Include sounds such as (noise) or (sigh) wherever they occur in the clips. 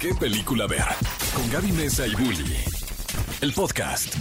qué película ver. Con Gaby Mesa y Bully. El podcast.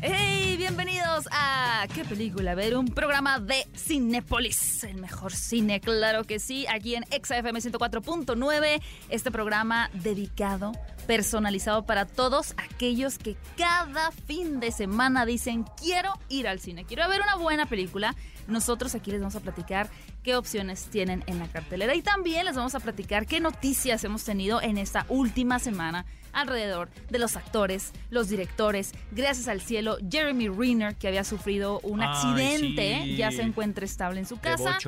¡Hey! Bienvenidos a ¿Qué película? ver? Un programa de Cinépolis. El mejor cine, claro que sí. Aquí en XFM 104.9. Este programa dedicado, personalizado para todos aquellos que cada fin de semana dicen quiero ir al cine, quiero ver una buena película. Nosotros aquí les vamos a platicar qué opciones tienen en la cartelera y también les vamos a platicar qué noticias hemos tenido en esta última semana alrededor de los actores, los directores. Gracias al cielo, Jeremy Renner, que había sufrido un Ay, accidente, sí. ya se encuentra estable en su casa.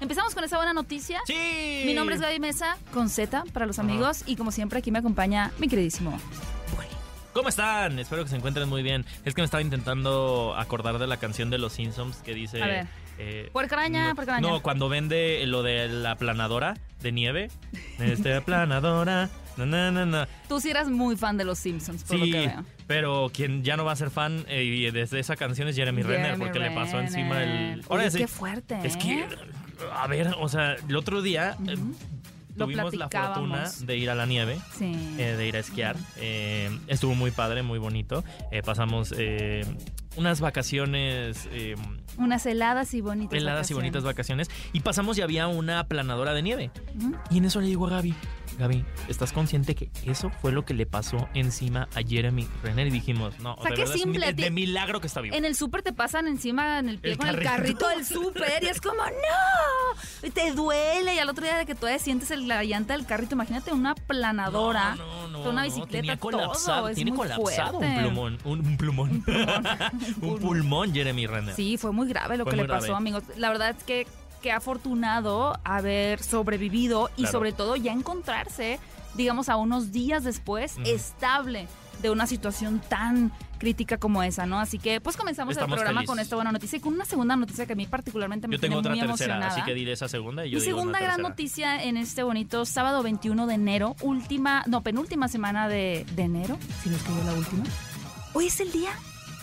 Empezamos con esa buena noticia. ¡Sí! Mi nombre es Gaby Mesa, con Z para los Ajá. amigos, y como siempre aquí me acompaña mi queridísimo. ¿Cómo están? Espero que se encuentren muy bien. Es que me estaba intentando acordar de la canción de los Simpsons que dice... A ver. Eh, Puercaraña, no, puercaraña. no, cuando vende lo de la aplanadora de nieve. Este aplanadora. Na, na, na, na. Tú sí eras muy fan de los Simpsons, por lo Sí, que veo. pero quien ya no va a ser fan eh, y desde esa canción es Jeremy, Renner porque le pasó encima el... Oye, sí, qué fuerte, Es ¿eh? que, a ver, o sea, el otro día eh. Lo tuvimos la fortuna de ir a la nieve. Sí. eh, de ir a esquiar. Eh, estuvo muy padre, muy bonito. Eh, pasamos eh, unas vacaciones, eh, Unas heladas y bonitas heladas y bonitas vacaciones. Y pasamos y había una aplanadora de nieve. Y en eso le digo a Gaby, Gaby, ¿estás consciente que eso fue lo que le pasó encima a Jeremy Renner? Y dijimos, no, O sea, de qué es simple, de, milagro que está vivo. En el súper te pasan encima en el pie El con el carrito. del súper y es como, ¡no! Y te duele y al otro día de que todavía sientes el- la llanta del carrito, imagínate una planadora, No, no, una bicicleta, tenía todo, colapsado, tiene muy colapsado fuerte. un plumón, un, un plumón, un (laughs) (laughs) pulmón Jeremy Renner. Sí, fue muy grave lo Fue que le pasó, grave. amigos. La verdad es que qué afortunado haber sobrevivido y Claro. sobre todo ya encontrarse, digamos, a unos días después, estable de una situación tan crítica como esa, ¿no? Así que pues comenzamos Estamos el programa con esta buena noticia y con una segunda noticia que a mí particularmente me Yo tengo tiene otra muy tercera, emocionada. así que diré esa segunda y yo Mi digo una segunda gran tercera. noticia en este bonito sábado 21 de enero, última, no, penúltima semana de, de enero, si no es que yo la última. Hoy es el Día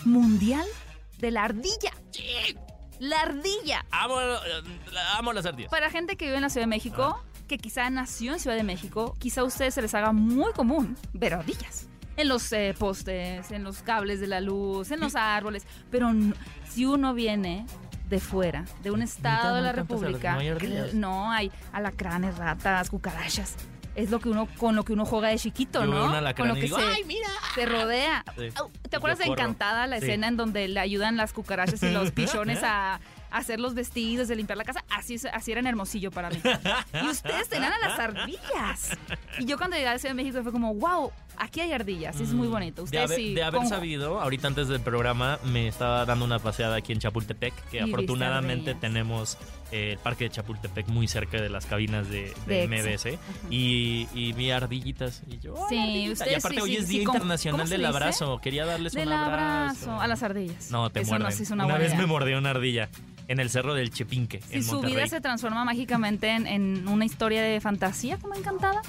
Mundial de la Ardilla. La ardilla. Amo, eh, amo las ardillas. Para gente que vive en la Ciudad de México, Ah. que quizá nació en Ciudad de México, quizá a ustedes se les haga muy común ver ardillas. En los eh, postes, en los cables de la luz, en los árboles. Pero no- si uno viene de fuera, de un estado no de la República, no hay no hay alacranes, ratas, cucarachas. Es lo que uno con lo que uno juega de chiquito, Yo ¿no? con lo que digo, se, ¡ay, mira! se rodea. Sí. ¿Te acuerdas de. Encantada, la Sí. escena en donde le ayudan las cucarachas y los (laughs) pichones a, a hacer los vestidos, de limpiar la casa? Así, es- así era en Hermosillo para mí. Y ustedes tenían a las ardillas. Y yo cuando llegué a la Ciudad de México fue como, wow, aquí hay ardillas. es muy bonito. De Ustedes haber, sí. de haber sabido, ahorita antes del programa me estaba dando una paseada aquí en Chapultepec, que Y afortunadamente tenemos el parque de Chapultepec muy cerca de las cabinas de, de. Exa. Y, y vi ardillitas. Y yo, Sí, "Ay, ardillita". ustedes Y aparte sí, hoy es sí, Día ¿cómo- Internacional del abrazo. Quería darles Del un abrazo a las ardillas. No, te Eso muerden. una, vez me mordió una ardilla en el cerro del Chepinque, Si en su vida se transforma mágicamente en, en una historia de fantasía como encantada,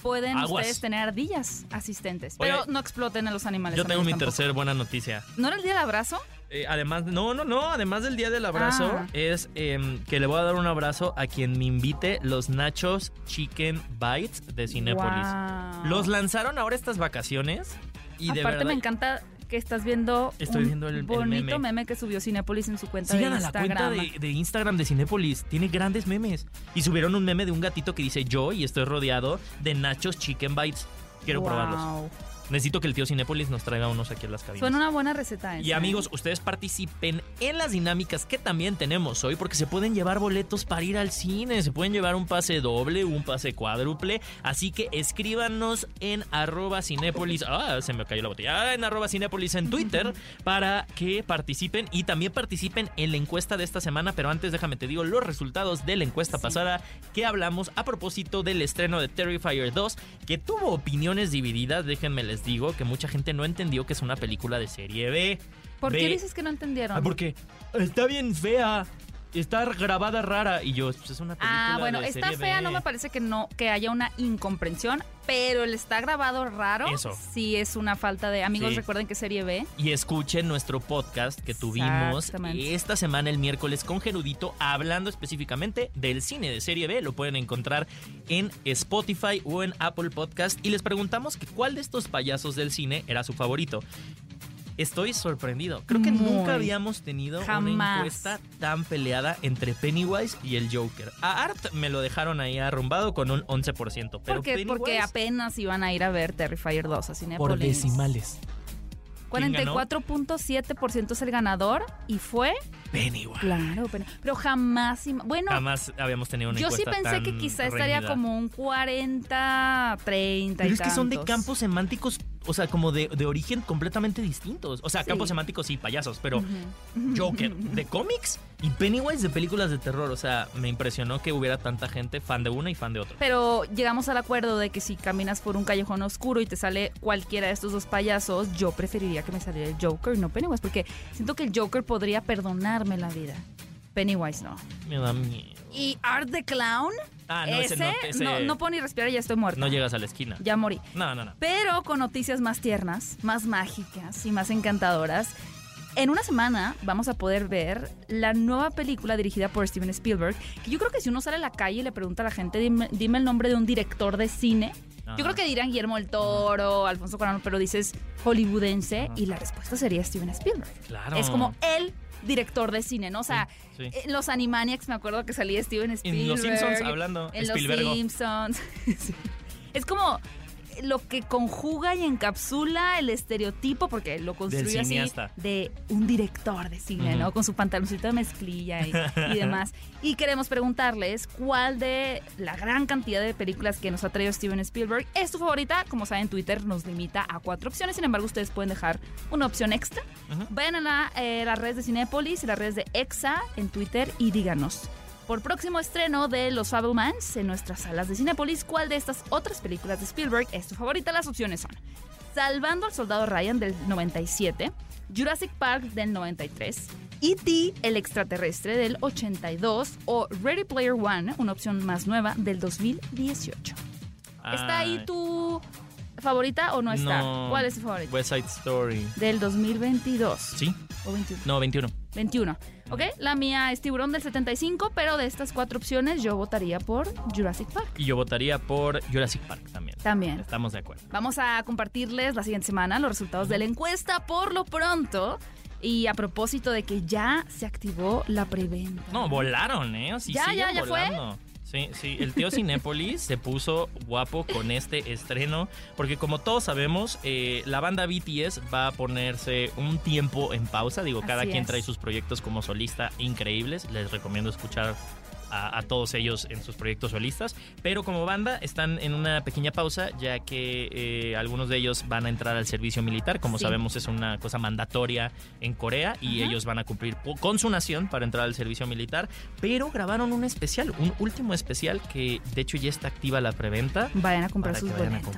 pueden Aguas. ustedes tener ardillas asistentes. Oye, pero no exploten a los animales. Yo tengo mi tampoco. tercer buena noticia. ¿No era el día del abrazo? Eh, además, no, no, no. Además del día del abrazo, Ah. es em, que le voy a dar un abrazo a quien me invite los Nachos Chicken Bites de Cinépolis. Wow. Los lanzaron ahora estas vacaciones y de Aparte verdad. me encanta que estás viendo Estoy un viendo el- el bonito meme. meme. que subió Cinépolis en su cuenta Sigan de a la Instagram. cuenta de, de Instagram de Cinépolis. Tiene grandes memes. Y subieron un meme de un gatito que dice yo y estoy rodeado de Nachos Chicken Bites. Quiero Wow. probarlos. Necesito que el tío Cinépolis nos traiga unos aquí a las cabinas. Suena una buena receta esa, Y ¿eh? amigos, ustedes participen en las dinámicas que también tenemos hoy porque se pueden llevar boletos para ir al cine, se pueden llevar un pase doble, un pase cuádruple, así que escríbanos en arroba cinépolis, ah, se me cayó la botella, ah, en arroba cinépolis en Twitter (laughs) para que participen y también participen en la encuesta de esta semana, pero antes déjame te digo los resultados de la encuesta Sí. pasada que hablamos a propósito del estreno de Terrifier 2, que tuvo opiniones divididas, déjenme les digo que mucha gente no entendió que es una película de serie B. ¿Por qué dices que no entendieron? Ah, porque está bien fea. Está grabada rara. Y yo, pues es una película Ah, bueno, de está serie fea, B. no me parece que no que haya una incomprensión, pero el está grabado raro. Eso. Sí, es una falta de. Amigos, Sí. recuerden que serie B. Y escuchen nuestro podcast que tuvimos Exactamente. esta semana el miércoles con Gerudito hablando específicamente del cine de serie B. Lo pueden encontrar en Spotify o en Apple Podcast. Y les preguntamos que cuál de estos payasos del cine era su favorito. Estoy sorprendido. Creo que Muy. nunca habíamos tenido una encuesta tan peleada entre Pennywise y el Joker. A Art me lo dejaron ahí arrumbado con un 11%. Pero Porque, porque Pennywise, apenas iban a ir a ver Terrifier 2 a por Cinepolis. decimales. ¿Quién ganó? 44.7% es el ganador y fue, Pennywise. claro, pero, pero jamás, im- bueno, Jamás habíamos tenido una yo sí pensé que quizá estaría como un 40, 30 Pero y es que son de campos semánticos, o sea, como de, de origen completamente distintos. O sea, Sí. campos semánticos sí, payasos, pero. Joker de cómics y Pennywise de películas de terror. O sea, me impresionó que hubiera tanta gente fan de una y fan de otra. Pero llegamos al acuerdo de que si caminas por un callejón oscuro y te sale cualquiera de estos dos payasos, yo preferiría que me saliera el Joker y no Pennywise, porque siento que el Joker podría perdonarme la vida. Pennywise no. Me da miedo. Y Art the Clown, Ah, no, ese, ese, no, ese no, no puedo ni respirar, ya estoy muerta. no llegas a la esquina. Ya morí. No, no, no. Pero con noticias más tiernas, más mágicas y más encantadoras. En una semana vamos a poder ver la nueva película dirigida por Steven Spielberg, que yo creo que si uno sale a la calle y le pregunta a la gente, dime, dime el nombre de un director de cine, yo creo que dirán Guillermo del Toro, Alfonso Cuarón, pero dices hollywoodense y la respuesta sería Steven Spielberg. Claro. Es como el director de cine, ¿no? O sea, Sí, sí. en los Animaniacs me acuerdo que salía Steven Spielberg. En Los Simpsons hablando, En. Los Simpsons. (laughs) Es como lo que conjuga y encapsula el estereotipo, porque lo construye así, de un director de cine. ¿no? Con su pantaloncito de mezclilla y, y (laughs) demás. Y queremos preguntarles cuál de la gran cantidad de películas que nos ha traído Steven Spielberg es tu favorita. Como saben, Twitter nos limita a cuatro opciones, sin embargo, ustedes pueden dejar una opción extra. Ujú. Vayan a la, eh, las redes de Cinépolis y las redes de EXA en Twitter y díganos. Por próximo estreno de Los Fablemans en nuestras salas de Cinépolis, ¿cuál de estas otras películas de Spielberg es tu favorita? Las opciones son Salvando al Soldado Ryan del 97, Jurassic Park del 93, E.T. el extraterrestre del 82 o Ready Player One, una opción más nueva del 2018. ¿Está ahí tu favorita o no está? No. ¿Cuál es tu favorita? West Side Story. Del 2022 ¿Sí? o 21. No, 21. 21. ¿Ok? La mía es Tiburón del 75, pero de estas cuatro opciones yo votaría por Jurassic Park. Y yo votaría por Jurassic Park también. También. Estamos de acuerdo. Vamos a compartirles la siguiente semana los resultados de la encuesta por lo pronto. Y a propósito de que ya se activó la preventa. No, volaron, ¿eh? Sí, Ya, siguen ya, ya fue. Sí, sí, el tío Cinépolis (laughs) se puso guapo con este estreno, porque como todos sabemos, eh, la banda BTS va a ponerse un tiempo en pausa. Digo, cada quien es. trae sus proyectos como solista increíbles. Les recomiendo escuchar a, a todos ellos en sus proyectos solistas. Pero como banda están en una pequeña pausa, ya que eh, algunos de ellos van a entrar al servicio militar. Como Sí. sabemos, es una cosa mandatoria en Corea y Ajá. ellos van a cumplir con su nación para entrar al servicio militar. Pero grabaron un especial, un último especial que de hecho ya está activa la preventa. Vayan a comprar sus boletos.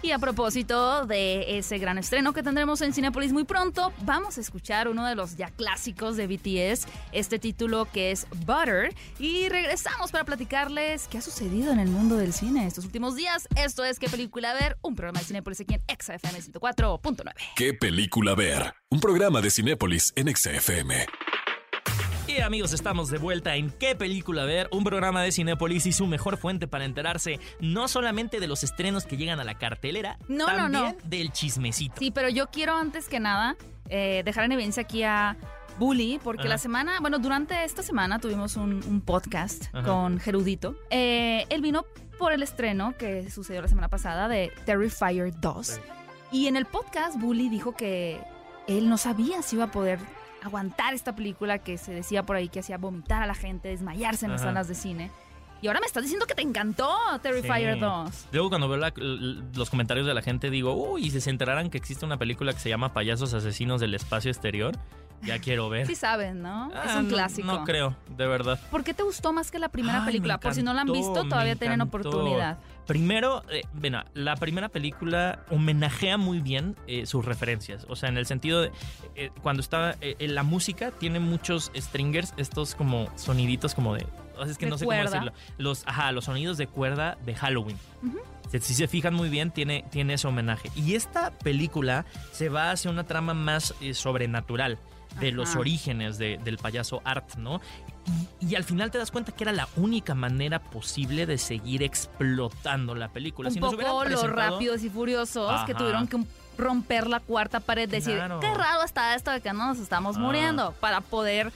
Y a propósito de ese gran estreno que tendremos en Cinepolis muy pronto, vamos a escuchar uno de los ya clásicos de BTS, este título que es Butter. Y regresamos para platicarles qué ha sucedido en el mundo del cine estos últimos días. Esto es ¿Qué película ver? Un programa de Cinepolis aquí en XFM 104.9. ¿Qué película ver? Un programa de Cinépolis en XFM. Amigos, estamos de vuelta en ¿Qué película ver? Un programa de Cinépolis y su mejor fuente para enterarse no solamente de los estrenos que llegan a la cartelera, No, no, también no. del chismecito. Sí, pero yo quiero antes que nada eh, dejar en evidencia aquí a Bully, porque Ajá. la semana, bueno, durante esta semana tuvimos un, un podcast Ajá. con Gerudito. Eh, él vino por el estreno que sucedió la semana pasada de Terrifier 2. Sí. Y en el podcast, Bully dijo que él no sabía si iba a poder aguantar esta película que se decía por ahí que hacía vomitar a la gente, desmayarse en las Ajá. salas de cine. Y ahora me estás diciendo que te encantó Terrifier Sí. 2. Luego cuando veo la- los comentarios de la gente digo, uy, si se enteraran que existe una película que se llama Payasos Asesinos del Espacio Exterior, ya quiero ver. Sí saben, ¿no? es Ah, un no- clásico. No, creo, de verdad. ¿Por qué te gustó más que la primera Ay, película? Por si no la han visto, todavía tienen oportunidad. Primero, eh, bueno, la primera película homenajea muy bien eh, sus referencias. O sea, en el sentido de eh, cuando está eh, en la música tiene muchos stringers, estos como soniditos como de. Es que De no sé cuerda. cómo decirlo. Los, ajá, los sonidos de cuerda de Halloween. Si, si se fijan muy bien, tiene, tiene ese homenaje. Y esta película se va hacia una trama más eh, sobrenatural de los orígenes de- del payaso Art, ¿no? Y, y al final te das cuenta que era la única manera posible de seguir explotando la película. Un Si nos poco los rápidos y furiosos que tuvieron que romper la cuarta pared, decir, Claro. qué raro está esto de que no nos estamos Ah. muriendo, para poder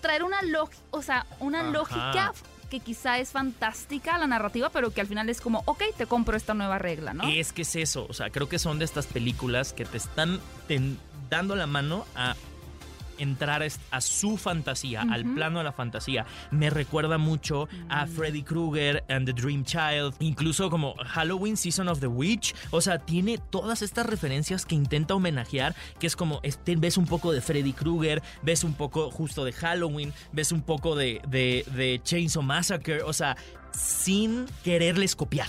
traer una lógica, o sea, una Ajá. lógica que quizá es fantástica la narrativa, pero que al final es como, ok, te compro esta nueva regla, ¿no? Es que es eso, o sea, creo que son de estas películas que te están dando la mano a entrar a su fantasía, al plano de la fantasía. Me recuerda mucho a Mm. Freddy Krueger and the Dream Child, incluso como Halloween Season of the Witch. O sea, tiene todas estas referencias que intenta homenajear, que es como, este, ves un poco de Freddy Krueger, ves un poco justo de Halloween, ves un poco de, de, de Chainsaw Massacre, o sea, sin quererles copiar.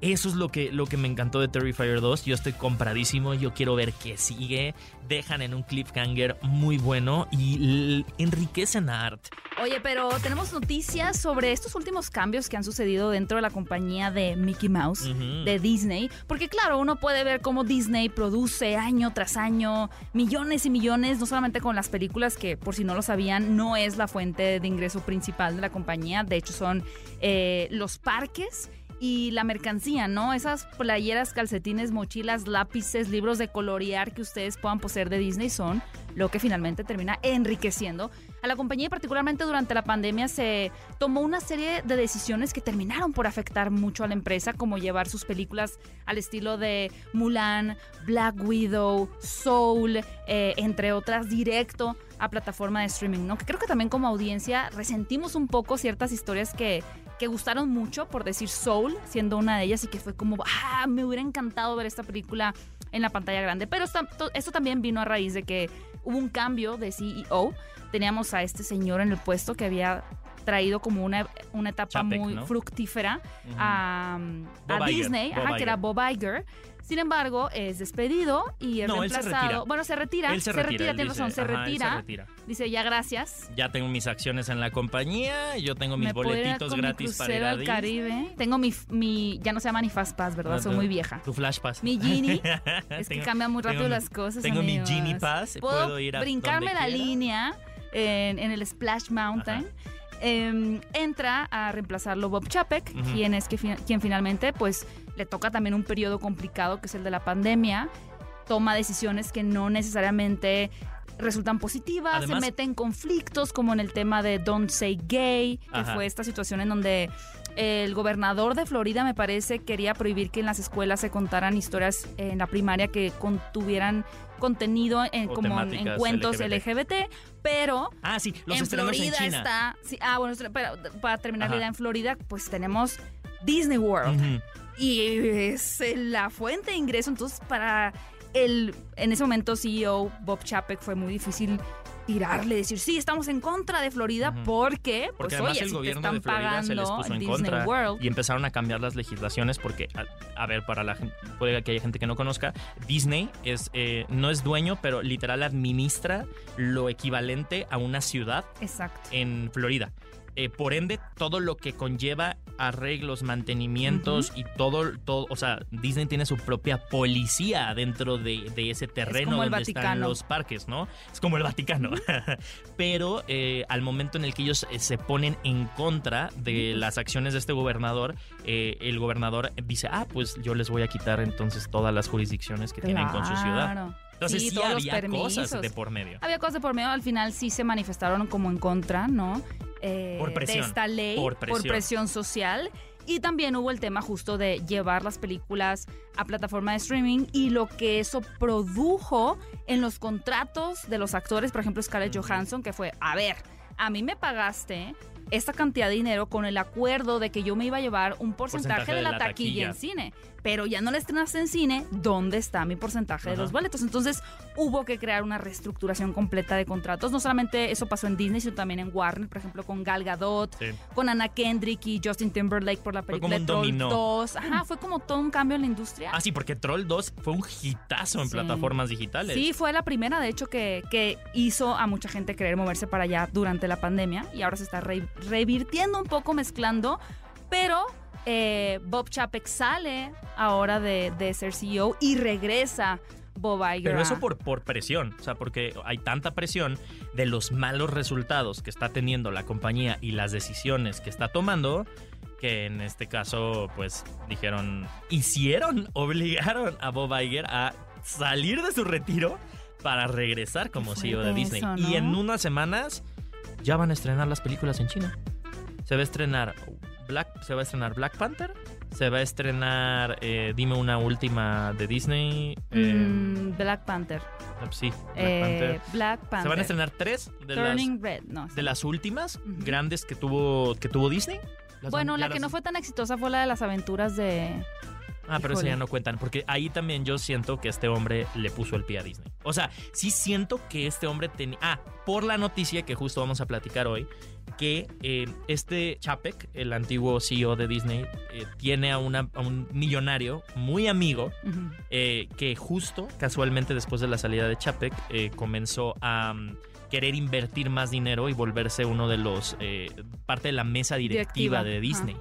Eso es lo que, lo que me encantó de Terrifier 2. Yo estoy compradísimo. Yo quiero ver qué sigue. Dejan en un cliffhanger muy bueno y enriquecen a Art. Oye, pero tenemos noticias sobre estos últimos cambios que han sucedido dentro de la compañía de Mickey Mouse, de Disney. Porque claro, uno puede ver cómo Disney produce año tras año millones y millones, no solamente con las películas, que por si no lo sabían, no es la fuente de ingreso principal de la compañía. De hecho, son eh, los parques y la mercancía, ¿no? Esas playeras, calcetines, mochilas, lápices, libros de colorear que ustedes puedan poseer de Disney son lo que finalmente termina enriqueciendo a la compañía particularmente durante la pandemia se tomó una serie de decisiones que terminaron por afectar mucho a la empresa, como llevar sus películas al estilo de Mulan, Black Widow, Soul, eh, entre otras, directo a plataforma de streaming, ¿no? Creo que también como audiencia resentimos un poco ciertas historias que, que gustaron mucho, por decir Soul, siendo una de ellas, y que fue como, ah, me hubiera encantado ver esta película en la pantalla grande. Pero esto también vino a raíz de que hubo un cambio de CEO. Teníamos a este señor en el puesto que había traído como una, una etapa Chapek, muy ¿no? fructífera a, Iger, Disney, ajá, que era Bob Iger. Sin embargo, es despedido y es No, él se reemplazado. Bueno, se retira. Él se, retira, retira. él tienes dice, razón, se ajá, retira. se retira. Dice, ya gracias. Ya tengo mis acciones en la compañía. Yo tengo mis Me boletitos mi gratis para ir al. Caribe. Tengo mi, mi, ya no se llama ni Fast Pass, ¿verdad? Soy muy vieja. Tu Flash Pass. Mi Genie. (laughs) Es que Tengo- cambian muy rápido las cosas. Tengo mi. Genie Pass. Puedo, Puedo ir a brincarme la quiera. línea en, en el Splash Mountain. Eh, entra a reemplazarlo Bob Chapek, quien es que quien finalmente pues le toca también un periodo complicado que es el de la pandemia. Toma decisiones que no necesariamente resultan positivas, Además- se mete en conflictos como en el tema de Don't Say Gay, que Ajá. fue esta situación en donde el gobernador de Florida, me parece, quería prohibir que en las escuelas se contaran historias en la primaria que contuvieran contenido en, O como en, cuentos LGBT. LGBT, pero Ah, sí, los en Florida en China. está... sí, ah, bueno, para terminar la idea, en Florida pues tenemos Disney World y es eh, la fuente de ingreso, entonces para el, en ese momento CEO Bob Chapek fue muy difícil tirarle, decir, sí, estamos en contra de Florida Ujú. porque, Porque pues además oye, el si te gobierno están de Florida se les puso en Disney contra World. y empezaron a cambiar las legislaciones porque, a, a ver, para la gente, puede que haya gente que no conozca, Disney es eh, no es dueño, pero literal administra lo equivalente a una ciudad Exacto. en Florida. Eh, por ende, todo lo que conlleva arreglos, mantenimientos y todo, todo, o sea, Disney tiene su propia policía dentro de, de ese terreno donde están los parques, ¿no? Es como el Vaticano. (laughs) Pero eh, al momento en el que ellos eh, se ponen en contra de las acciones de este gobernador, eh, el gobernador dice, ah, pues yo les voy a quitar entonces todas las jurisdicciones que tienen con su ciudad. Entonces sí, había cosas de por medio. Había cosas de por medio, al final sí se manifestaron como en contra, ¿no? Eh, Por presión, De esta ley, por presión. social. Y también hubo el tema justo de llevar las películas a plataforma de streaming y lo que eso produjo en los contratos de los actores, por ejemplo Scarlett Johansson, que fue, a ver, a mí me pagaste esta cantidad de dinero con el acuerdo de que yo me iba a llevar un porcentaje, de, la, taquilla, en cine, pero ya no la estrenaste en cine, ¿dónde está mi porcentaje de los boletos? Entonces hubo que crear una reestructuración completa de contratos. No solamente eso pasó en Disney, sino también en Warner, por ejemplo, con Gal Gadot, Sí. con Anna Kendrick y Justin Timberlake por la Fue película como un Troll dominó. 2. Ajá, fue como todo un cambio en la industria. Ah, sí, porque Troll 2 fue un hitazo en Sí. plataformas digitales. Sí, fue la primera, de hecho, que, que hizo a mucha gente querer moverse para allá durante la pandemia y ahora se está re- revirtiendo un poco, mezclando, pero eh, Bob Chapek sale ahora de, de ser CEO y regresa Bob Iger. Pero eso por, por presión, o sea, porque hay tanta presión de los malos resultados que está teniendo la compañía y las decisiones que está tomando, que en este caso, pues dijeron, hicieron, (laughs) obligaron a Bob Iger a salir de su retiro para regresar como CEO de Disney. eso, Y en unas semanas ya van a estrenar las películas en China. Se va a estrenar Black, se va a estrenar Black Panther, se va a estrenar, eh, dime una última de Disney. eh, Mm, Black Panther. Sí, Black Eh, Panther. Black Panther. Se van a estrenar tres de las, Turning Red, no. de las últimas grandes que tuvo, que tuvo Disney. Las Bueno, la que no fue tan exitosa fue la de las aventuras de... Ah, pero eso Híjole. ya no cuentan, porque ahí también yo siento que este hombre le puso el pie a Disney. O sea, sí siento que este hombre tenía... Ah, por la noticia que justo vamos a platicar hoy, que eh, este Chapek, el antiguo CEO de Disney, eh, tiene a, una- a un millonario muy amigo eh, que justo, casualmente después de la salida de Chapek, comenzó a mm, querer invertir más dinero y volverse uno de los, eh, parte de la mesa directiva, Directiva, de. Disney.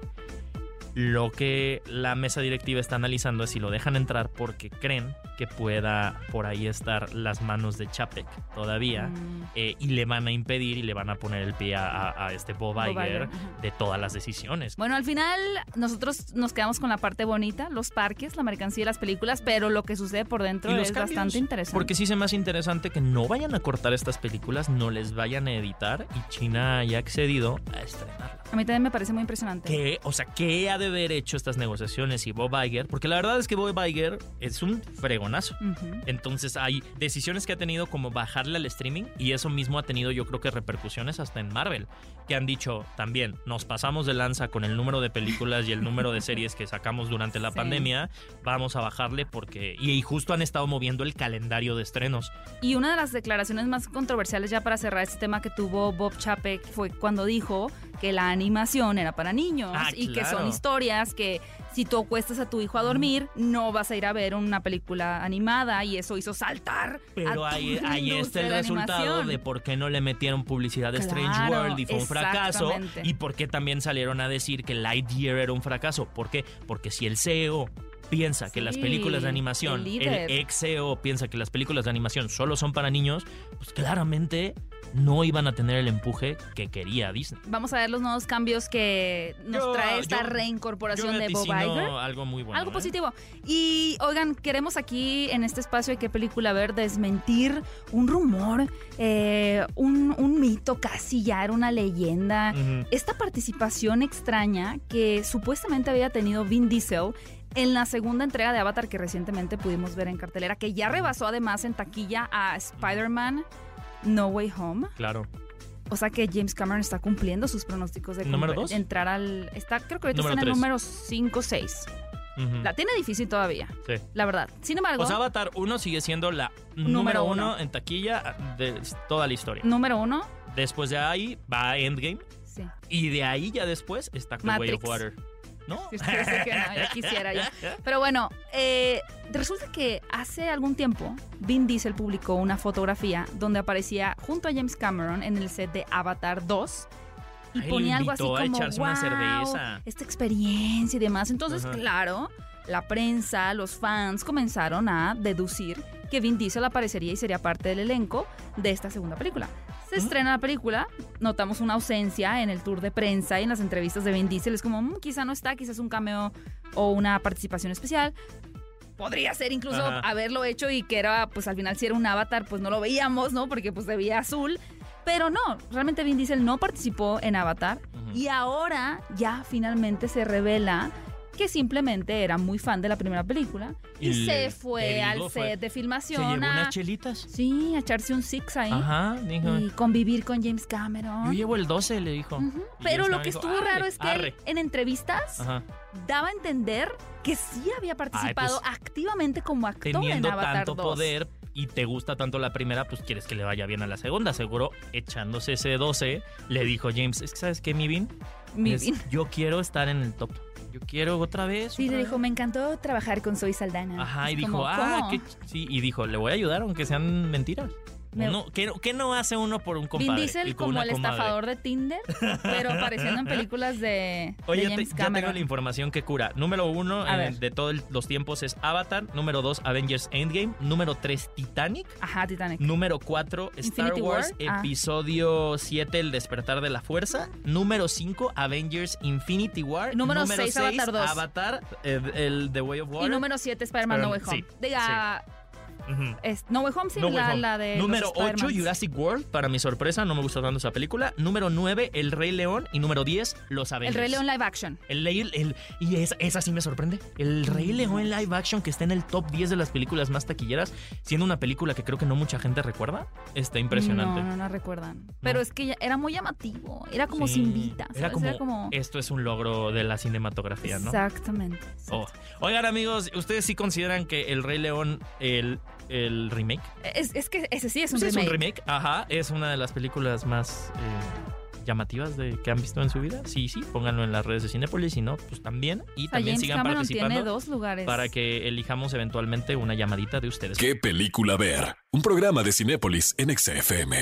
Lo que la mesa directiva está analizando es si lo dejan entrar porque creen que pueda por ahí estar las manos de Chapek todavía Mm, eh, y le van a impedir y le van a poner el pie a, a- a este Bob Bob Iger de todas las decisiones. Bueno, al final nosotros nos quedamos con la parte bonita, los parques, la mercancía y las películas, pero lo que sucede por dentro es cambios, bastante interesante. Porque sí se me hace interesante que no vayan a cortar estas películas, no les vayan a editar y China haya accedido a estrenarlas. A mí también me parece muy impresionante. ¿Qué? O sea, ¿qué ha de haber hecho estas negociaciones y Bob Iger? Porque la verdad es que Bob Iger es un fregonazo. Entonces hay decisiones que ha tenido como bajarle al streaming y eso mismo ha tenido yo creo que repercusiones hasta en Marvel, que han dicho también, nos pasamos de lanza con el número de películas y el número de series que sacamos durante la Sí. pandemia, vamos a bajarle porque... Y, y justo han estado moviendo el calendario de estrenos. Y una de las declaraciones más controversiales ya para cerrar este tema que tuvo Bob Chapek fue cuando dijo que la animación era para niños Ah, y que son claro. Historias que si tú acuestas a tu hijo a dormir no vas a ir a ver una película animada y eso hizo saltar. Pero ahí, (laughs) ahí está el de resultado animación. de por qué no le metieron publicidad de Strange World y fue un fracaso. Y por qué también salieron a decir que Lightyear era un fracaso. ¿Por qué? Porque si el CEO piensa que las Sí, películas de animación, el ex CEO piensa que las películas de animación solo son para niños, pues claramente no iban a tener el empuje que quería Disney. Vamos a ver los nuevos cambios que nos Yo- trae esta yo- reincorporación Yo de Bob Iger. algo muy bueno. Algo ¿eh? positivo. Y oigan, queremos aquí en este espacio de qué película ver desmentir un rumor, eh, un, un mito casi ya era una leyenda. Esta participación extraña que supuestamente había tenido Vin Diesel en la segunda entrega de Avatar que recientemente pudimos ver en cartelera, que ya rebasó además en taquilla a Spider-Man No Way Home. Claro. O sea que James Cameron está cumpliendo sus pronósticos de ¿Número dos? entrar al... Está, creo que ahorita Número está en el tres. número 5 o 6. Ujú. La tiene difícil todavía, Sí. la verdad. Sin embargo, Pues Avatar 1 sigue siendo la Número número uno. uno en taquilla de toda la historia. número uno, Después de ahí va Endgame. sí. Y de ahí ya después está The Way Matrix. of Water. ¿No? (laughs) Sí, que no, ya quisiera yo. Pero bueno, eh, resulta que hace algún tiempo Vin Diesel publicó una fotografía donde aparecía junto a James Cameron en el set de Avatar 2 y Ay, ponía algo así como una "Wow, cerveza". esta experiencia y demás. Entonces, Ajá. claro, la prensa, los fans comenzaron a deducir que Vin Diesel aparecería y sería parte del elenco de esta segunda película. Se estrena la película, notamos una ausencia en el tour de prensa y en las entrevistas de Vin Diesel. Es como, "Mm, quizá no está, quizás un cameo o una participación especial. Podría ser incluso Ajá. haberlo hecho y que era, pues al final si era un avatar, pues no lo veíamos, ¿no? Porque pues se veía azul. Pero no, realmente Vin Diesel no participó en Avatar y ahora ya finalmente se revela que simplemente era muy fan de la primera película y, Y se fue al fue- set de Se filmación llevó a, unas chelitas. sí, a echarse un six ahí Ajá, dijo. y convivir con James Cameron. Yo llevo el 12, le dijo. Pero lo que dijo, estuvo "Arre, raro es que él, arre". en entrevistas Ajá. daba a entender que sí había participado pues, activamente como actor Teniendo en Avatar tanto 2. poder y te gusta tanto la primera, pues quieres que le vaya bien a la segunda. Seguro, echándose ese 12, le dijo James, es que ¿sabes qué, mi Vin? Mi Es- Vin. Yo quiero estar en el top. Yo quiero otra vez. Sí, otra le dijo, vez". me encantó trabajar con Zoe Saldana. Ajá, y dijo, ah, ¿cómo? qué sí, y dijo, le voy a ayudar aunque sean mentiras. Me- No, ¿qué, qué no hace uno por un compadre? Vin Diesel como el comadre? estafador de Tinder, pero apareciendo en películas de, Oye, de te- James ya tengo la información que cura. Número uno de todos los tiempos es Avatar. Número dos, Avengers Endgame. Número tres, Titanic. Ajá, Titanic. Número 4, Star Infinity Wars, War. Ah. episodio 7, El despertar de la fuerza. Número 5, Avengers Infinity War. Número seis, seis, Avatar. Avatar, eh, el The Way of Water. Y número 7, Spider-Man No Way Home. sí, Diga, Es- No Way Home, sí, No Way la, Home. la de. Número los 8, Spider-Mans. Jurassic World. Para mi sorpresa, no me gustó tanto esa película. Número 9, El Rey León. Y número 10, Los El Avengers. Rey León live action. El, el- y esa, esa sí me sorprende. El Rey León live action que está en el top 10 de las películas más taquilleras, siendo una película que creo que no mucha gente recuerda. Está impresionante. No, no, no recuerdan. Pero es que era muy llamativo. Era como Sí, sin vita. Era como, esto es un logro de la cinematografía, ¿no? Exactamente. Oh. Oigan, amigos, ¿ustedes sí consideran que El Rey León, el, el remake? Es, es que ese sí es un Pues remake. es un remake, ajá. Es una de las películas más eh, llamativas de, que han visto en su vida. Sí, sí, pónganlo en las redes de Cinépolis. Si no, pues también. Y O sea, también James sigan Cameron participando tiene dos lugares. para que elijamos eventualmente una llamadita de ustedes. ¿Qué película ver? Un programa de Cinépolis en XFM.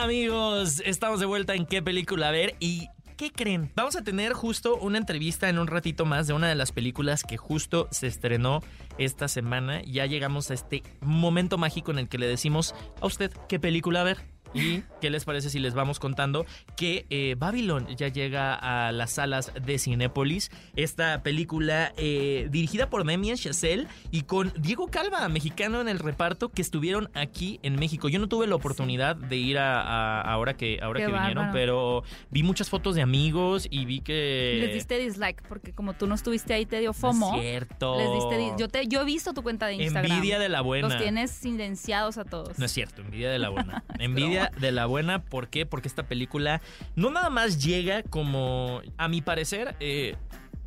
Amigos, estamos de vuelta en qué película ver y ¿qué creen? Vamos a tener justo una entrevista en un ratito más de una de las películas que justo se estrenó esta semana. Ya llegamos a este momento mágico en el que le decimos a usted qué película ver. ¿Y qué les parece si les vamos contando que eh, Babylon ya llega a las salas de Cinépolis? Esta película eh, dirigida por Damien Chazelle y con Diego Calva, mexicano en el reparto, que estuvieron aquí en México. Yo no tuve la oportunidad de ir a, a- ahora que, ahora Qué que vinieron, pero vi muchas fotos de amigos y vi que... Les diste dislike porque como tú no estuviste ahí te dio No es FOMO. cierto. les diste di- yo te yo he visto tu cuenta de Instagram. Envidia de la buena. Los tienes silenciados a todos. No es cierto, envidia de la buena. (laughs) envidia de la buena, ¿por qué? Porque esta película no nada más llega como, a mi parecer, eh,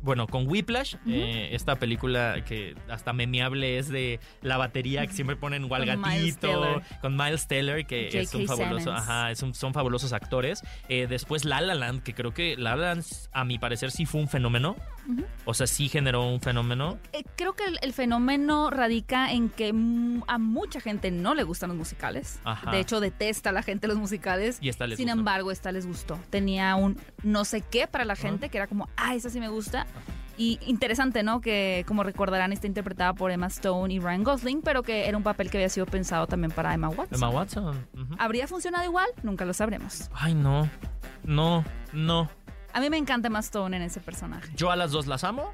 bueno, con Whiplash, eh, esta película que hasta memeable es de la batería que siempre ponen igual Con Miles gatito, Teller. con Miles Teller, que es un fabuloso, ajá, es un- son fabulosos actores. Eh, después La La Land, que creo que La La Land, a mi parecer, sí fue un fenómeno. O sea, sí generó un fenómeno. Eh, creo que el, el fenómeno radica en que a mucha gente no le gustan los musicales. Ajá. De hecho, detesta a la gente los musicales. Y esta les Sin gustó. embargo, esta les gustó. Tenía un no sé qué para la gente, que era como, ah, esa sí me gusta. Y interesante, ¿no? Que, como recordarán, está interpretada por Emma Stone y Ryan Gosling, pero que era un papel que había sido pensado también para Emma Watson. Emma Watson. ¿Habría funcionado igual? Nunca lo sabremos. Ay, no. No, no. A mí me encanta Emma Stone en ese personaje. Yo a las dos las amo,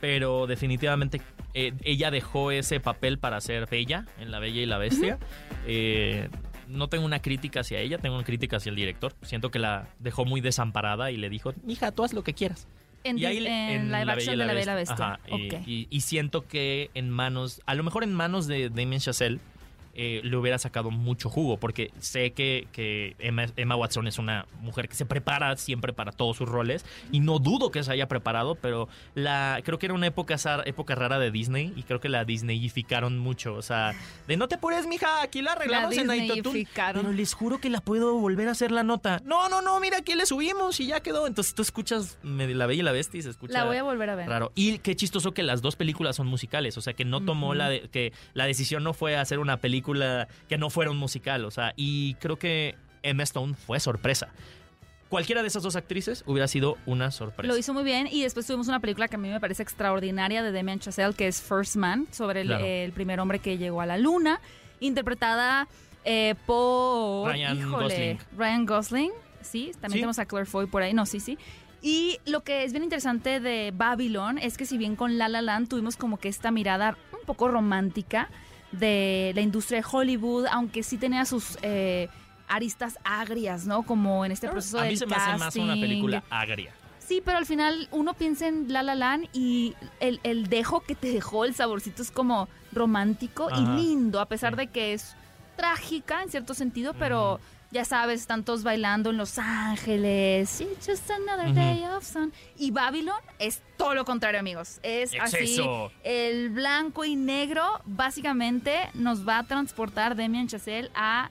pero definitivamente eh, ella dejó ese papel para ser Bella en La Bella y la Bestia. Eh, no tengo una crítica hacia ella, tengo una crítica hacia el director. Siento que la dejó muy desamparada y le dijo, mija, tú haz lo que quieras. En, y ahí en La action de La Bella y la Bestia. Ajá, y- y siento que en manos, a lo mejor en manos de Damien Chazelle, eh, le hubiera sacado mucho jugo, porque sé que, que Emma, Emma Watson es una mujer que se prepara siempre para todos sus roles, y no dudo que se haya preparado, pero la creo que era una época, época rara de Disney, y creo que la Disneyificaron mucho, o sea, de no te apures, mija, aquí la arreglamos en Naitotun, Disneyificaron. pero les juro que la puedo volver a hacer la nota. No, no, no, mira, aquí le subimos y ya quedó. Entonces tú escuchas La Bella y la Bestia y se escucha La voy a volver a ver. raro. Y qué chistoso que las dos películas son musicales, o sea, que no tomó Ujú. la de- que la decisión no fue hacer una película que no fuera un musical, o sea, y creo que Emma Stone fue sorpresa. Cualquiera de esas dos actrices hubiera sido una sorpresa. Lo hizo muy bien y después tuvimos una película que a mí me parece extraordinaria de Damien Chazelle que es First Man sobre el, Claro. el primer hombre que llegó a la luna, interpretada eh, por Ryan híjole, Gosling. Ryan Gosling, sí, también Sí. tenemos a Claire Foy por ahí, no, sí, sí. Y lo que es bien interesante de Babylon es que si bien con La La Land tuvimos como que esta mirada un poco romántica de la industria de Hollywood, aunque sí tenía sus eh, aristas agrias, ¿no? Como en este proceso a mí del se me hace más una película agria. Sí, pero al final uno piensa en La La Land y el, el dejo que te dejó, el saborcito es como romántico Ajá. y lindo, a pesar de que es trágica en cierto sentido, pero. Ya sabes, están todos bailando en Los Ángeles, It's just another day of sun. Y Babylon es todo lo contrario, amigos. Es así, el blanco y negro básicamente nos va a transportar Damien Chazelle a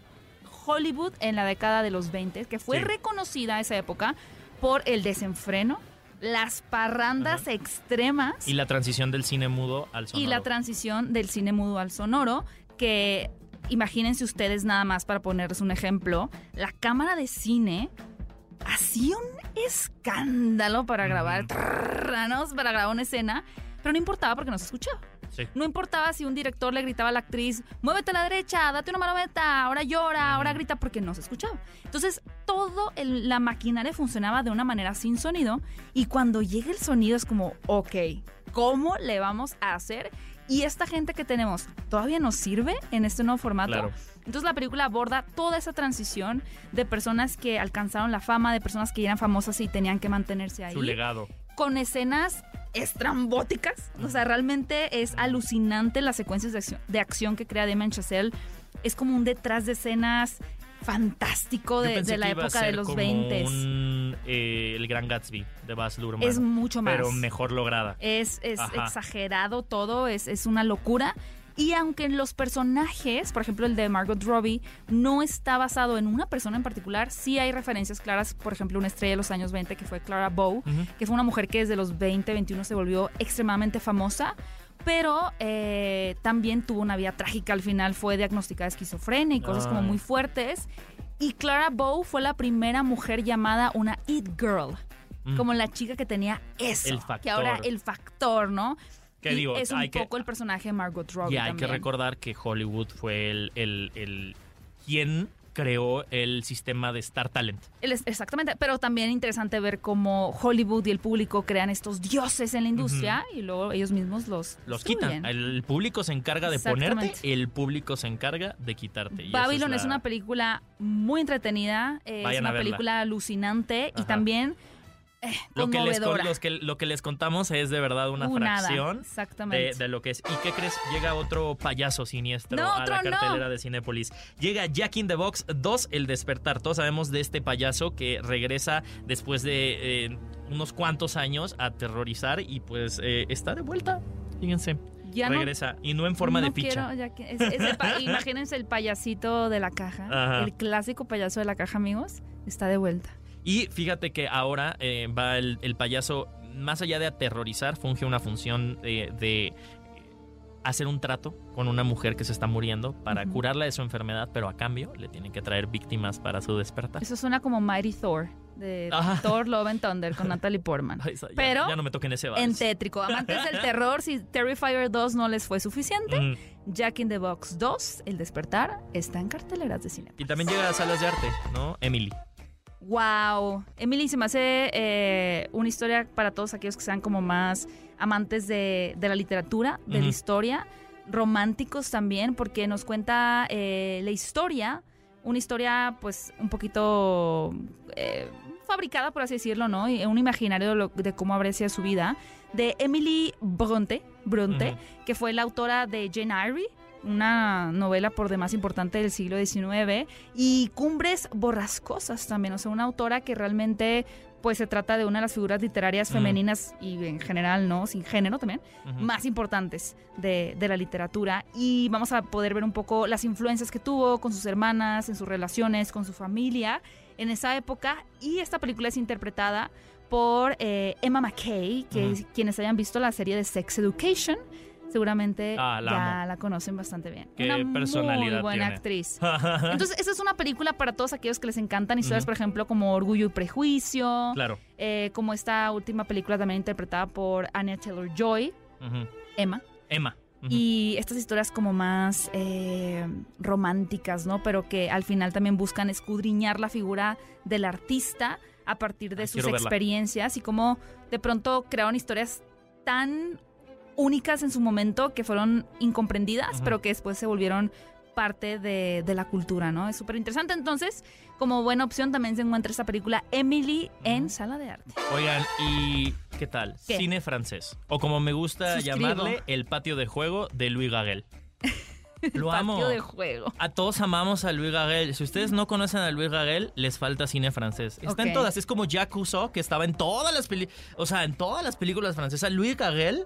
Hollywood en la década de los 20, que fue Sí. reconocida esa época por el desenfreno, las parrandas extremas Y la transición del cine mudo al sonoro. y la transición del cine mudo al sonoro, que imagínense ustedes nada más para ponerles un ejemplo, la cámara de cine hacía un escándalo para grabar, para grabar una escena, pero no importaba porque no se escuchaba. Sí. No importaba si un director le gritaba a la actriz, muévete a la derecha, date una marometa, ahora llora, ahora grita, porque no se escuchaba. Entonces, todo el- la maquinaria funcionaba de una manera sin sonido y cuando llega el sonido es como, ok, ¿cómo le vamos a hacer? Y esta gente que tenemos todavía nos sirve en este nuevo formato. Claro. Entonces la película aborda toda esa transición de personas que alcanzaron la fama, de personas que eran famosas y tenían que mantenerse ahí Su legado. con escenas estrambóticas. O sea, realmente es alucinante las secuencias de acción, de acción que crea Damien Chazelle. Es como un detrás de escenas fantástico de, la época de los como 20. un, eh, el Gran Gatsby de Baz Luhrmann. Es mucho más. Pero mejor lograda. Es, exagerado todo, es, es una locura. Y aunque los personajes, por ejemplo el de Margot Robbie, no está basado en una persona en particular, sí hay referencias claras, por ejemplo una estrella de los años 20 que fue Clara Bow, que fue una mujer que desde los 20, 21 se volvió extremadamente famosa, pero eh, también tuvo una vida trágica al final, fue diagnosticada de esquizofrenia y cosas como muy fuertes. Y Clara Bow fue la primera mujer llamada una It Girl, Mm. como la chica que tenía eso, El que ahora factor. el factor, ¿no? Que digo, es un que- poco el personaje de Margot Robbie Y hay que recordar que Hollywood fue el, el, el quien creó el sistema de Star Talent. Exactamente, pero también interesante ver cómo Hollywood y el público crean estos dioses en la industria y luego ellos mismos los Los destruyen. quitan. El público se encarga de ponerte, el público se encarga de quitarte. Babylon es, la- una película muy entretenida, es Vayan una película alucinante y también eh, Lo que, les, los que- lo que les contamos es de verdad una Uh, fracción de, exactamente. de lo que es. ¿Y qué crees? Llega otro payaso siniestro No, a la no. cartelera de Cinépolis. Llega Jack in the Box 2, El Despertar. Todos sabemos de este payaso que regresa después de eh, unos cuantos años a aterrorizar y pues eh, está de vuelta. Fíjense, Ya no- regresa. y no en forma de ficha. quiero, ya que- es- es el (laughs) imagínense el payasito de la caja, Ajá. el clásico payaso de la caja, amigos, está de vuelta. Y fíjate que ahora eh, va el, el payaso, más allá de aterrorizar, funge una función eh, de hacer un trato con una mujer que se está muriendo para curarla de su enfermedad, pero a cambio le tienen que traer víctimas para su despertar. Eso suena como Mighty Thor, de Ajá. Thor Love and Thunder con Natalie Portman. (laughs) Ay, ya- Pero ya no me toquen ese vals. En tétrico. Amantes del terror, si Terrifier 2 no les fue suficiente, Mm. Jack in the Box 2, El Despertar, está en carteleras de cine. Y también llega a salas de arte, ¿no? Emily. Wow. Emily se me hace eh, una historia para todos aquellos que sean como más amantes de, de la literatura, de la historia, románticos también, porque nos cuenta eh, la historia, una historia pues un poquito eh, fabricada, por así decirlo, ¿no? Y un imaginario de, lo- de cómo habría sido su vida, de Emily Bronte, Bronte que fue la autora de Jane Eyre, una novela por demás importante del siglo XIX, y Cumbres Borrascosas también, o sea, una autora que realmente pues se trata de una de las figuras literarias femeninas y en general, ¿no? Sin género también, más importantes de, de la literatura. Y vamos a poder ver un poco las influencias que tuvo con sus hermanas, en sus relaciones, con su familia en esa época. Y esta película es interpretada por eh, Emma McKay, que Ujú. quienes hayan visto la serie de Sex Education, seguramente Ah, la ya amo. la conocen bastante bien. Qué Una personalidad muy buena tiene. actriz. (laughs) Entonces, esa es una película para todos aquellos que les encantan historias, por ejemplo, como Orgullo y Prejuicio, claro. eh, como esta última película también interpretada por Anya Taylor-Joy, Ujú. Emma, Emma. Ujú. y estas historias como más eh, románticas, ¿no? Pero que al final también buscan escudriñar la figura del artista a partir de Ay, sus verla. experiencias y cómo de pronto crearon historias tan únicas en su momento que fueron incomprendidas, pero que después se volvieron parte de, de la cultura, ¿no? Es súper interesante. Entonces, como buena opción también se encuentra esta película Emily en. Sala de Arte. Oigan, ¿y qué tal? ¿Qué? Cine francés. O como me gusta Suscribo. llamarle, el patio de juego de Louis Gagel. (laughs) Lo amo. Patio de juego. A todos amamos a Louis Gagel. Si ustedes no conocen a Louis Gagel, les falta cine francés. Está en todas. Es como Jacques Cousteau, que estaba en todas las películas. O sea, en todas las películas francesas. Louis Gagel,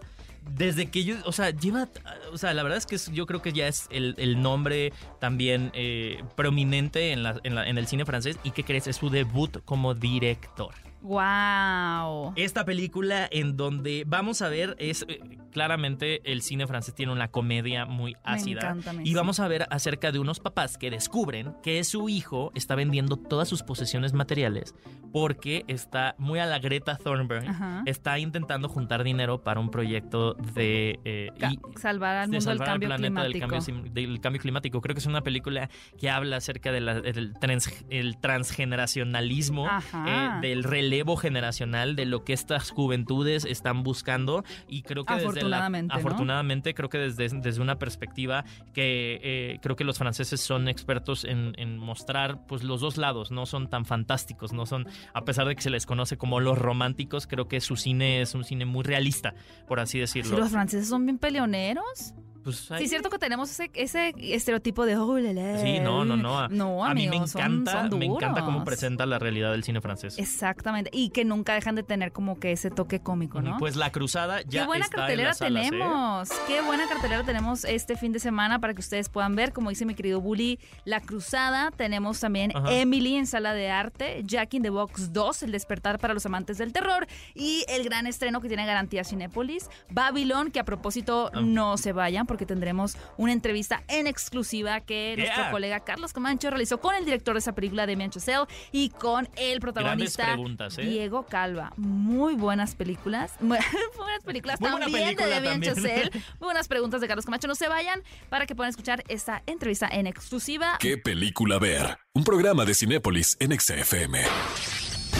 desde que yo. O sea, lleva. O sea, la verdad es que es- yo creo que ya es el, el nombre también eh, prominente en, la- en, la- en el cine francés. ¿Y qué crees? Es su debut como director. Wow. Esta película en donde vamos a ver es eh, claramente el cine francés tiene una comedia muy ácida encanta a mí, y vamos a ver acerca de unos papás que descubren que su hijo está vendiendo todas sus posesiones materiales porque está muy a la Greta Thunberg, Ajá. está intentando juntar dinero para un proyecto de eh, y- salvar al de mundo del salvar al cambio planeta del cambio, del cambio climático. Creo que es una película que habla acerca del trans- el transgeneracionalismo, eh, del relevo generacional, de lo que estas juventudes están buscando. Y creo que desde la, Afortunadamente, ¿no? afortunadamente creo que desde, desde una perspectiva que eh, creo que los franceses son expertos en, en mostrar pues los dos lados, no son tan fantásticos, no son, a pesar de que se les conoce como los románticos, creo que su cine es un cine muy realista, por así Sí, decirlo. los franceses son bien peleoneros. Pues, Sí, es cierto que tenemos ese, ese estereotipo de oh, la, la". Sí, no, no, no. A, No, a mí me amigos, son- encanta, son me encanta cómo presenta la realidad del cine francés. Exactamente. Y que nunca dejan de tener como que ese toque cómico, ¿no? Pues La Cruzada ya Qué buena está en cartelera las salas, ¿eh? tenemos. Qué buena cartelera tenemos este fin de semana para que ustedes puedan ver. Como dice mi querido Bully, La Cruzada. Tenemos también Ajá. Emily en Sala de Arte, Jack in the Box 2, El Despertar para los Amantes del Terror. Y el gran estreno que tiene garantía Cinépolis, Babylon, que a propósito Ah. no se vayan porque tendremos una entrevista en exclusiva que nuestro colega Carlos Camacho realizó con el director de esa película, Demian Chazelle, y con el protagonista ¿eh? Diego Calva. Muy buenas películas. (laughs) Muy buenas películas Muy buena también película de Demian. Chazelle. (laughs) Muy buenas preguntas de Carlos Camacho. No se vayan para que puedan escuchar esta entrevista en exclusiva. ¿Qué película ver? Un programa de Cinépolis en XFM.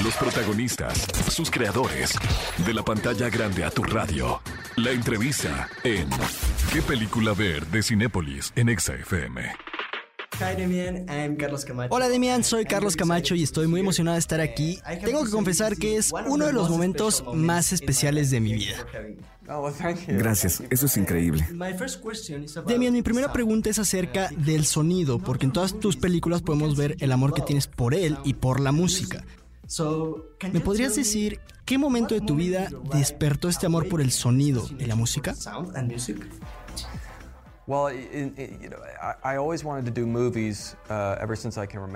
Los protagonistas, sus creadores, de la pantalla grande a tu radio. La entrevista en ¿Qué película ver? de Cinépolis en. Hi Demian, I'm Carlos Camacho. Hola Demian, soy Carlos Camacho y estoy muy emocionado de estar aquí. Tengo que confesar que es uno de los momentos más especiales de mi vida. Gracias, eso es increíble. Demian, mi primera pregunta es acerca del sonido, porque en todas tus películas podemos ver el amor que tienes por él y por la música. ¿Me podrías decir qué momento de tu vida despertó este amor por el sonido y la música?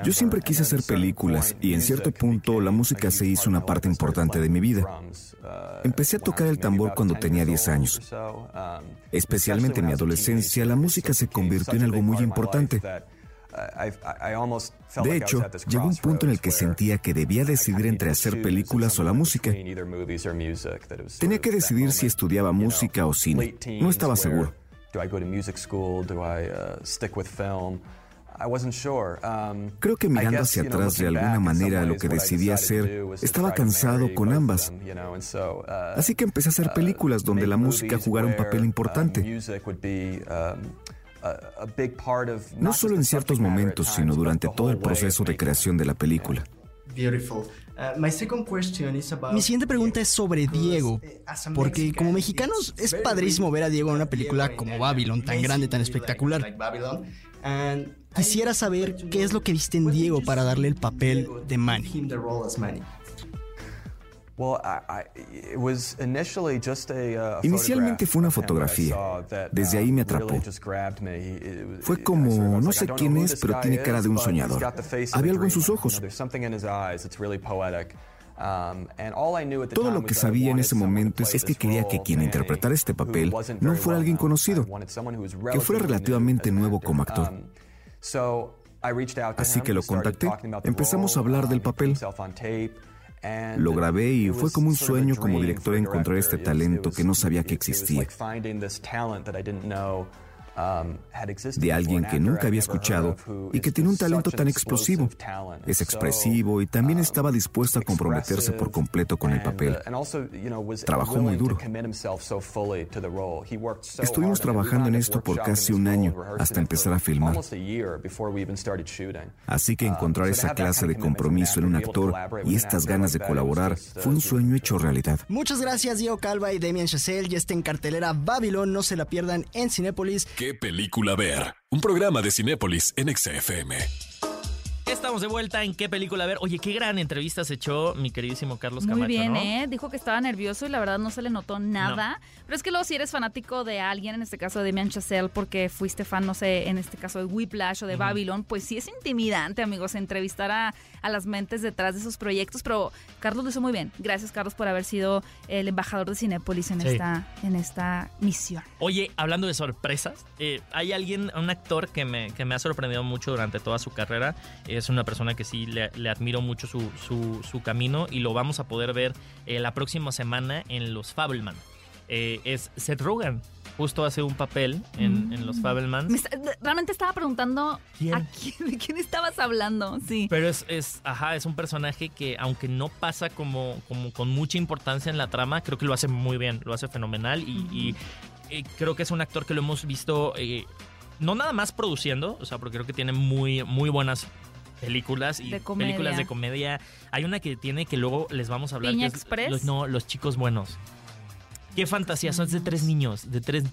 Yo siempre quise hacer películas y en cierto punto la música se hizo una parte importante de mi vida. Empecé a tocar el tambor cuando tenía 10 años. Especialmente en mi adolescencia, la música se convirtió en algo muy importante. De hecho, llegó un punto en el que sentía que debía decidir entre hacer películas o la música. Tenía que decidir si estudiaba música o cine. No estaba seguro. Creo que mirando hacia atrás de alguna manera lo que decidí hacer, estaba cansado con ambas. Así que empecé a hacer películas donde la música jugara un papel importante. No solo en ciertos momentos, sino durante todo el proceso de creación de la película. Mi siguiente pregunta es sobre Diego, porque como mexicanos es padrísimo ver a Diego en una película como Babylon, tan grande, tan espectacular. Quisiera saber qué es lo que viste en Diego para darle el papel de Manny. Inicialmente fue una fotografía. Desde ahí me atrapó. Fue como, no sé quién es, pero tiene cara de un soñador. Había algo en sus ojos. Todo lo que sabía en ese momento es que quería que quien interpretara este papel no fuera alguien conocido, que fuera relativamente nuevo como actor. Así que lo contacté. Empezamos a hablar del papel. Lo grabé y fue como un sueño como director encontrar este talento que no sabía que existía. De alguien que nunca había escuchado y que tiene un talento tan explosivo. Es expresivo y también estaba dispuesto a comprometerse por completo con el papel. Trabajó muy duro. Estuvimos trabajando en esto por casi un año hasta empezar a filmar. Así que encontrar esa clase de compromiso en un actor y estas ganas de colaborar fue un sueño hecho realidad. Muchas gracias Diego Calva y Demian Chazelle. Ya está en cartelera Babylon, no se la pierdan en Cinépolis. ¿Qué película ver? Un programa de Cinépolis en XFM. Estamos de vuelta en qué película ver. Oye, qué gran entrevista se echó mi queridísimo Carlos Camacho. Muy bien, ¿no? ¿eh? Dijo que estaba nervioso y la verdad no se le notó nada. Pero es que luego si eres fanático de alguien, en este caso de Demian Chazelle, porque fuiste fan, no sé, en este caso de Whiplash o de Babylon, pues sí es intimidante, amigos, entrevistar a, a las mentes detrás de esos proyectos. Pero Carlos lo hizo muy bien. Gracias, Carlos, por haber sido el embajador de Cinépolis en, Sí. esta, en esta misión. Oye, hablando de sorpresas, eh, hay alguien, un actor que me, que me ha sorprendido mucho durante toda su carrera. Es una persona que sí le, le admiro mucho su, su, su camino y lo vamos a poder ver eh, la próxima semana en Los Fableman. Eh, es Seth Rogen. Justo hace un papel en, en Los Fableman. Me está- realmente estaba preguntando ¿Quién? a quién, de quién estabas hablando. Sí. Pero es, es, ajá, es un personaje que, aunque no pasa como, como con mucha importancia en la trama, creo que lo hace muy bien, lo hace fenomenal y, y, eh, creo que es un actor que lo hemos visto, eh, no nada más produciendo, o sea, porque creo que tiene muy, muy buenas películas y De películas de comedia. Hay una que tiene que luego les vamos a hablar. ¿Piña que es Express? Los, no, Los Chicos Buenos. Qué fantasía, son de tres niños, de tres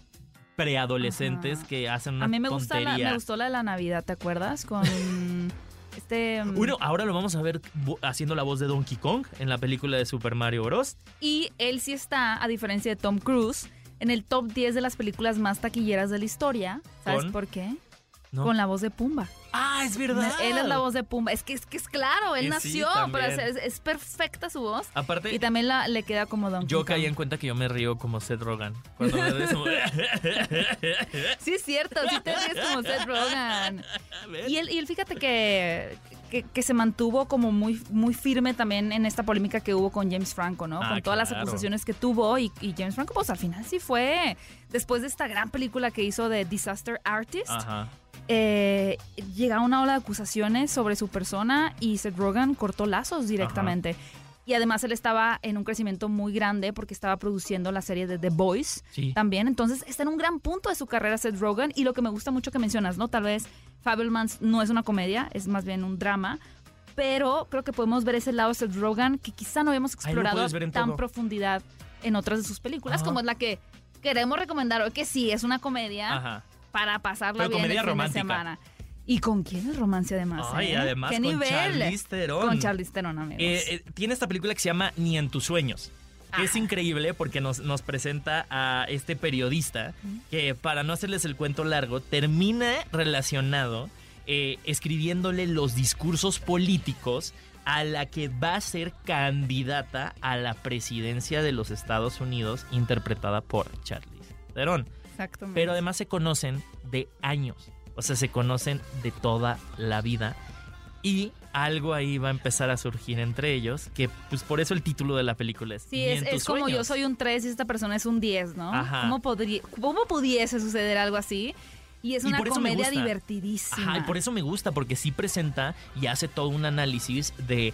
preadolescentes que hacen una A mí me, gusta la, me gustó la de la Navidad, ¿te acuerdas? Con (laughs) este... mm, Bueno, ahora lo vamos a ver haciendo la voz de Donkey Kong en la película de Super Mario Bros. Y él sí está, a diferencia de Tom Cruise, en el top 10 de las películas más taquilleras de la historia. ¿Sabes ¿Con? por qué? ¿No? Con la voz de Pumba. Ah, es verdad. Él es la voz de Pumba. Es que es, que es claro, él sí, nació para hacer... Es, es perfecta su voz. Aparte, Y también la, le queda como Donkey yo caí en cuenta que yo me río como Seth Rogen. Cuando me río, es como- (laughs) Sí, es cierto, sí te ríes como Seth Rogen. (laughs) ¿Ves? Y él, y él fíjate que, que, que se mantuvo como muy, muy firme también en esta polémica que hubo con James Franco, ¿no? Ah, con todas las acusaciones que tuvo y, y James Franco pues al final sí fue, después de esta gran película que hizo de Disaster Artist, Ajá. Eh, llega una ola de acusaciones sobre su persona y Seth Rogen cortó lazos directamente. Y además él estaba en un crecimiento muy grande porque estaba produciendo la serie de The Boys Sí. también. Entonces está en un gran punto de su carrera Seth Rogen. Y lo que me gusta mucho que mencionas, ¿no? Tal vez Fabelmans no es una comedia, es más bien un drama. Pero creo que podemos ver ese lado de Seth Rogen que quizá no habíamos explorado tan todo. profundidad en otras de sus películas, Ajá. como es la que queremos recomendar hoy, que sí es una comedia Ajá. Para pasarla Pero bien comedia el fin romántica. de semana. ¿Y con quién es romance además? Ay, eh? además ¿Qué con nivel? Charlize Theron. Con Charlize Theron, amigos. Eh, eh, tiene esta película que se llama Ni en tus sueños. Que es increíble porque nos, nos presenta a este periodista que, para no hacerles el cuento largo, termina relacionado escribiéndole los discursos políticos a la que va a ser candidata a la presidencia de los Estados Unidos, interpretada por Charlize Theron. Exactamente. Pero además se conocen de años. O sea, se conocen de toda la vida. Y algo ahí va a empezar a surgir entre ellos, que pues por eso el título de la película es Sí, es, como yo soy un 3 y esta persona es un 10, ¿no? Ajá. ¿Cómo, podría, ¿Cómo pudiese suceder algo así? Y es una comedia divertidísima. Ajá, y por eso me gusta, porque sí presenta y hace todo un análisis de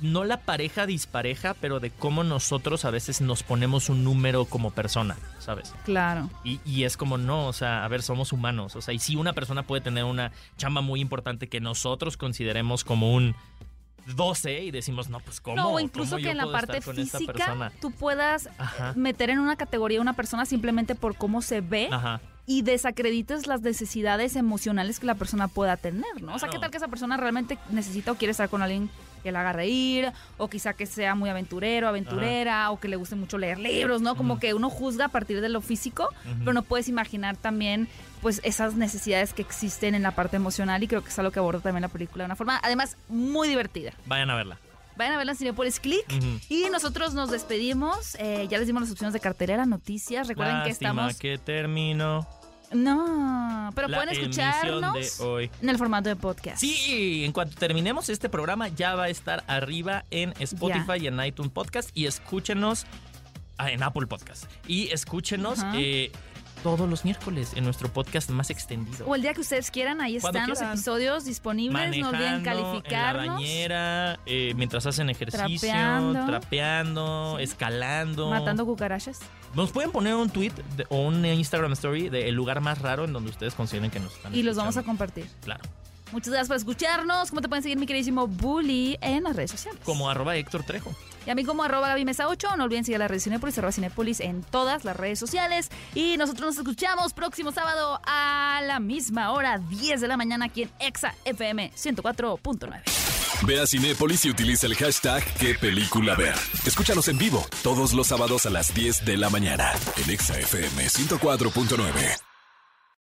no la pareja dispareja, pero de cómo nosotros a veces nos ponemos un número como persona, ¿sabes? Claro. Y, y es como, no, o sea, a ver, somos humanos. O sea, y si una persona puede tener una chamba muy importante que nosotros consideremos como un 12 y decimos, no, pues, ¿cómo? No, o ¿Cómo incluso que en la parte física tú puedas Ajá. meter en una categoría a una persona simplemente por cómo se ve Ajá. y desacredites las necesidades emocionales que la persona pueda tener, ¿no? O sea, ¿qué tal que esa persona realmente necesita o quiere estar con alguien que la haga reír, o quizá que sea muy aventurero, aventurera, o que le guste mucho leer libros, ¿no? Como que uno juzga a partir de lo físico, pero no puedes imaginar también pues esas necesidades que existen en la parte emocional y creo que es algo que aborda también la película de una forma, además, muy divertida. Vayan a verla. Vayan a verla en Cinepolis Click. Ujú. Y nosotros nos despedimos. Eh, ya les dimos las opciones de cartelera, noticias. Recuerden que estamos. que terminó No, pero la pueden escucharnos de hoy. en el formato de podcast. Sí, en cuanto terminemos este programa ya va a estar arriba en Spotify y en iTunes Podcast y escúchenos ah, en Apple Podcast y escúchenos eh, todos los miércoles en nuestro podcast más extendido. O el día que ustedes quieran, ahí Cuando están los episodios disponibles. No olviden Manejando, en la calificarnos. bañera, eh, mientras hacen ejercicio, Trapeando. trapeando, Sí. escalando. Matando cucarachas. Nos pueden poner un tweet de- o un Instagram story del lugar más raro en donde ustedes consideren que nos están Y los vamos a compartir. Claro. Muchas gracias por escucharnos. ¿Cómo te pueden seguir, mi queridísimo Bully, en las redes sociales? Como arroba Héctor Trejo. Y a mí como arroba Gaby Mesa 8. No olviden seguir la red Cinepolis, arroba Cinepolis en todas las redes sociales. Y nosotros nos escuchamos próximo sábado a la misma hora, 10 de la mañana, aquí en Exa FM 104.9. Ve a Cinépolis y utiliza el hashtag qué película ver. Escúchanos en vivo todos los sábados a las 10 de la mañana en Exa FM 104.9.